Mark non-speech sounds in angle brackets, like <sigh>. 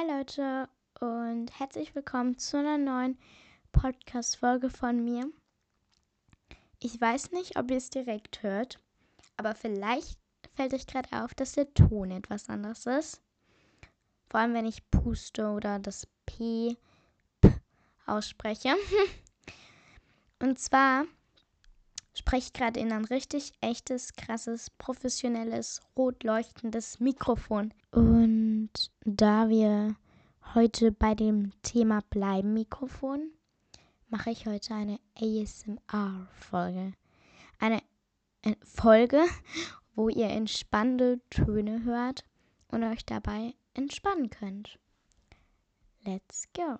Hi Leute und herzlich willkommen zu einer neuen Podcast-Folge von mir. Ich weiß nicht, ob ihr es direkt hört, aber vielleicht fällt euch gerade auf, dass der Ton etwas anders ist. Vor allem, wenn ich puste oder das P, P ausspreche. <laughs> Und zwar spreche ich gerade in ein richtig echtes, krasses, professionelles, rot leuchtendes Mikrofon. Und da wir heute bei dem Thema bleiben Mikrofon, mache ich heute eine ASMR-Folge. Eine äh, Folge, <laughs> wo ihr entspannende Töne hört und euch dabei entspannen könnt. Let's go!